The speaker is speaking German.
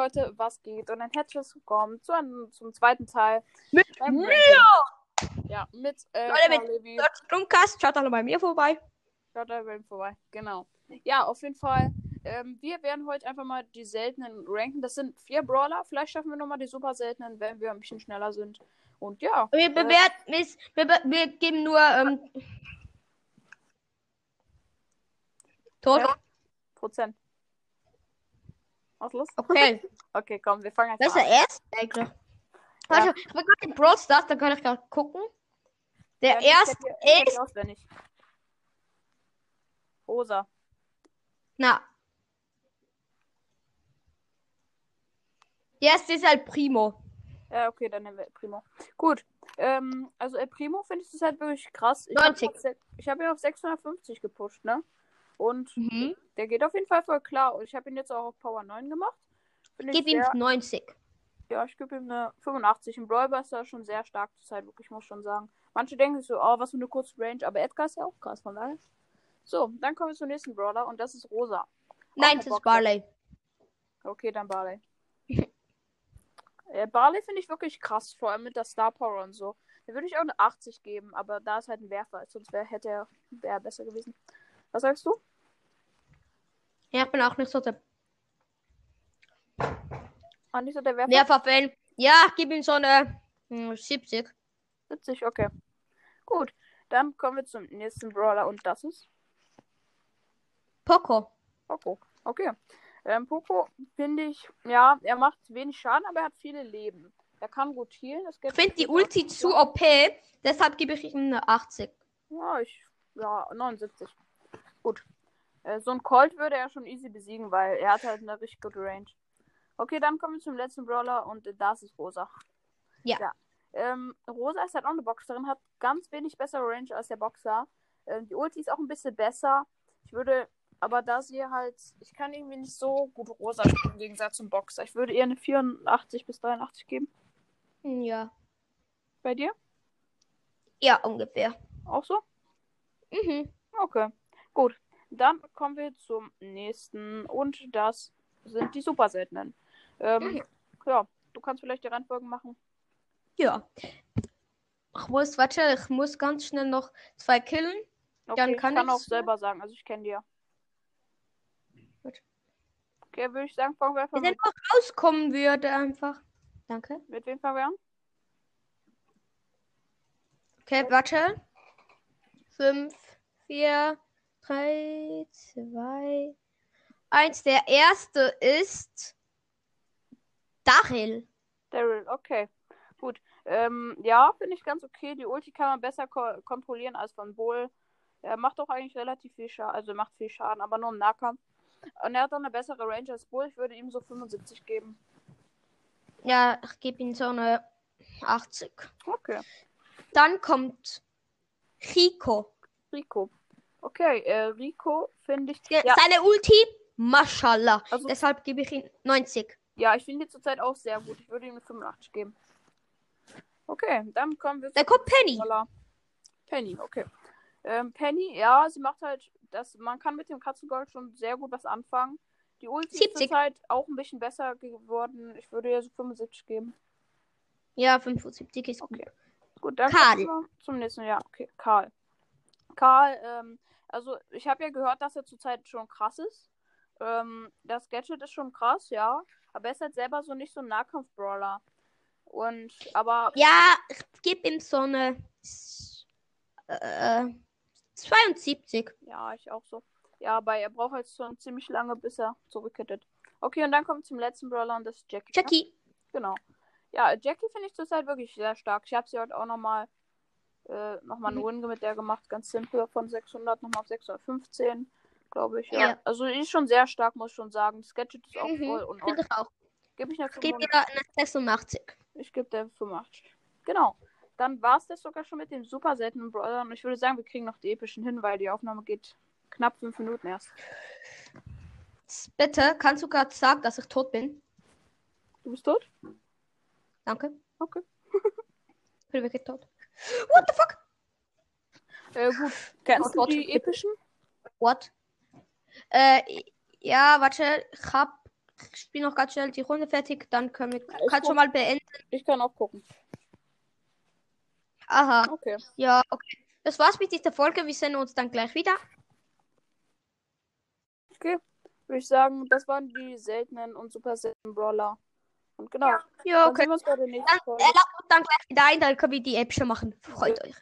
Leute, was geht? Und ein herzliches Willkommen zu einem, zum zweiten Teil. Mit beim mir! Ja, mit äh, Leute, mit Stromcast, schaut alle bei mir vorbei. Schaut da Welt vorbei. Genau. Ja, auf jeden Fall. Ähm, wir werden heute einfach mal die seltenen ranken. Das sind vier Brawler. Vielleicht schaffen wir nochmal die super seltenen, wenn wir ein bisschen schneller sind. Und ja. Wir äh, bewerten es, wir, be- wir geben nur ähm. Prozent. Was los? Okay. Okay, komm, wir fangen Das ist der erste eigentlich. Warte, ich will gerade den Brawl Stars, da kann ich gerade gucken. Der an. Ja, erste ist. auswendig. Rosa. Na. Der erste ist halt Primo. Ja, okay, dann nehmen wir El Primo. Gut. Ähm, also El Primo finde ich das halt wirklich krass. Ich habe 90. auf, sech- ich hab ihn auf 650 gepusht, ne? Und Mhm. der geht auf jeden Fall voll klar. Und ich habe ihn jetzt auch auf Power 9 gemacht. Ich Gib ihm sehr, 90. Ja, ich gebe ihm eine 85. Im Brawl ist er schon sehr stark zur Zeit, wirklich, muss schon sagen. Manche denken sich so, oh, was für eine kurze Range. Aber Edgar ist ja auch krass, von daher. So, dann kommen wir zum nächsten Brawler und das ist Rosa. Nein, das ist. Barley. Okay, dann Barley. äh, Barley finde ich wirklich krass, vor allem mit der Star Power und so. Da würde ich auch eine 80 geben, aber da ist halt ein Werfer, sonst wär, hätte er wär besser gewesen. Was sagst du? Ja, ich bin auch nicht so der Ah, nicht so der Werfer? Werfer-Fan. Ja, gib ihm so eine hm, 70. 70, okay. Gut, dann kommen wir zum nächsten Brawler und das ist Poco. Poco. Okay. Ähm, Poco finde ich, ja, er macht wenig Schaden, aber er hat viele Leben. Er kann gut healen. Das Ich finde die Ulti zu OP, deshalb gebe ich ihm eine 80. Ja, ich. Ja, 79. Gut. Äh, so ein Colt würde er schon easy besiegen, weil er hat halt eine richtig gute Range. Okay, dann kommen wir zum letzten Brawler und das ist Rosa. Ja. Ähm, Rosa ist halt auch eine Boxerin, hat ganz wenig bessere Range als der Boxer. Ähm, die Ulti ist auch ein bisschen besser. Ich würde, aber da sie halt, ich kann irgendwie nicht so gut Rosa spielen im Gegensatz zum Boxer. Ich würde eher eine 84 bis 83 geben. Ja. Bei dir? Ja, ungefähr. Auch so? Mhm. Okay, gut. Dann kommen wir zum nächsten und das sind die super seltenen. Ähm, ja, du kannst vielleicht die Reihenfolgen machen. Ja. Ich muss, warte, ich muss ganz schnell noch zwei killen. Okay, Dann ich kann kann auch selber sagen, also ich kenne die ja. Gut. Okay, würde ich sagen, fangen wir einfach Wenn noch rauskommen würde, einfach. Danke. mit wem fangen wir an? Okay, warte. Fünf, vier, drei, zwei, eins. Der erste ist Daryl. Daryl, okay. Gut. Ähm, ja, finde ich ganz okay. Die Ulti kann man besser ko kontrollieren als von Bull. Er macht auch eigentlich relativ viel Schaden, also macht viel Schaden, aber nur im Nahkampf. Und er hat auch eine bessere Range als Bull. Ich würde ihm so 75 geben. Ja, ich gebe ihm so eine 80. Okay. Dann kommt Rico. Rico. Okay, äh, Rico finde ich. Der, Ja, Seine Ulti, Mashallah. Also- Deshalb gebe ich ihm 90. ja, ich finde die zurzeit auch sehr gut. Ich würde ihm eine 85 geben. Okay, dann kommen wir Dann kommt Penny. Voila. Penny, okay. Ähm, Penny, ja, sie macht halt, das, man kann mit dem Katzengold schon sehr gut was anfangen. Die Ulti ist 70. zurzeit auch ein bisschen besser geworden. Ich würde ihr so 75 geben. Ja, 75 ist gut. Okay. Gut, dann Karl. kommen wir zum nächsten Jahr. Okay, Karl. Karl, ähm, also ich habe ja gehört, dass er zurzeit schon krass ist. Ähm, das Gadget ist schon krass, ja. Aber er ist halt selber so nicht so ein Nahkampf-Brawler. Und, aber Ja, ich gebe ihm so eine äh, 72. Ja, ich auch so. Ja, aber er braucht halt schon ziemlich lange, bis er zurückkittet. Okay, und dann kommt zum letzten Brawler und das ist Jackie. ne? Jackie. Genau. Ja, Jackie finde ich zurzeit wirklich sehr stark. Ich habe sie heute auch nochmal äh, noch mal eine Mhm. Runde mit der gemacht. Ganz simpel. Von 600 nochmal auf 615, glaube ich. Ja. Ja. Also die ist schon sehr stark, muss ich schon sagen. Das Gadget ist auch Mhm, voll und ich auch. Gebe ich eine 85. ihr eine 86. Ich gebe der 85. Genau. Dann war es das sogar schon mit dem super seltenen Brawler. Und ich würde sagen, wir kriegen noch die epischen hin, weil die Aufnahme geht knapp fünf Minuten erst. Bitte, kannst du gerade sagen, dass ich tot bin? Du bist tot? Danke. Okay. Ich bin wirklich tot. What the fuck? Äh, gut. Kennst du die epischen? What? Äh, ja, warte, ich hab Ich spiele noch ganz schnell die Runde fertig, dann können wir. ich Kannst schon mal beenden. Ich kann auch gucken. Aha. Okay. Ja, okay. Das war's mit dieser Folge. Wir sehen uns dann gleich wieder. Okay. Würde ich sagen, das waren die seltenen und super seltenen Brawler. Und genau. Ja, Dann okay. sehen wir uns bei der nächsten Dann, Folge. äh, uns dann gleich wieder ein, dann können wir die App schon machen. Freut euch.